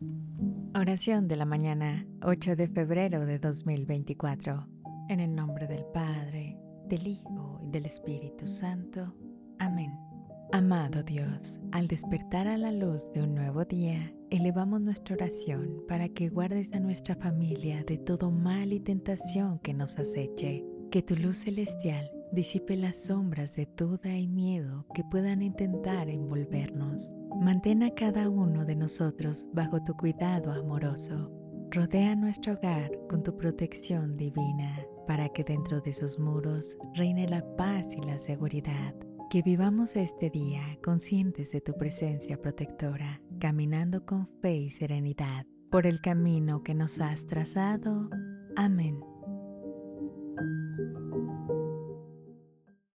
Oración de la mañana, 8 de febrero de 2024. En el nombre del Padre, del Hijo y del Espíritu Santo. Amén. Amado Dios, al despertar a la luz de un nuevo día, elevamos nuestra oración para que guardes a nuestra familia de todo mal y tentación que nos aceche, que tu luz celestial disipe las sombras de duda y miedo que puedan intentar envolvernos. Mantén a cada uno de nosotros bajo tu cuidado amoroso. Rodea nuestro hogar con tu protección divina para que dentro de sus muros reine la paz y la seguridad. Que vivamos este día conscientes de tu presencia protectora, caminando con fe y serenidad por el camino que nos has trazado. Amén.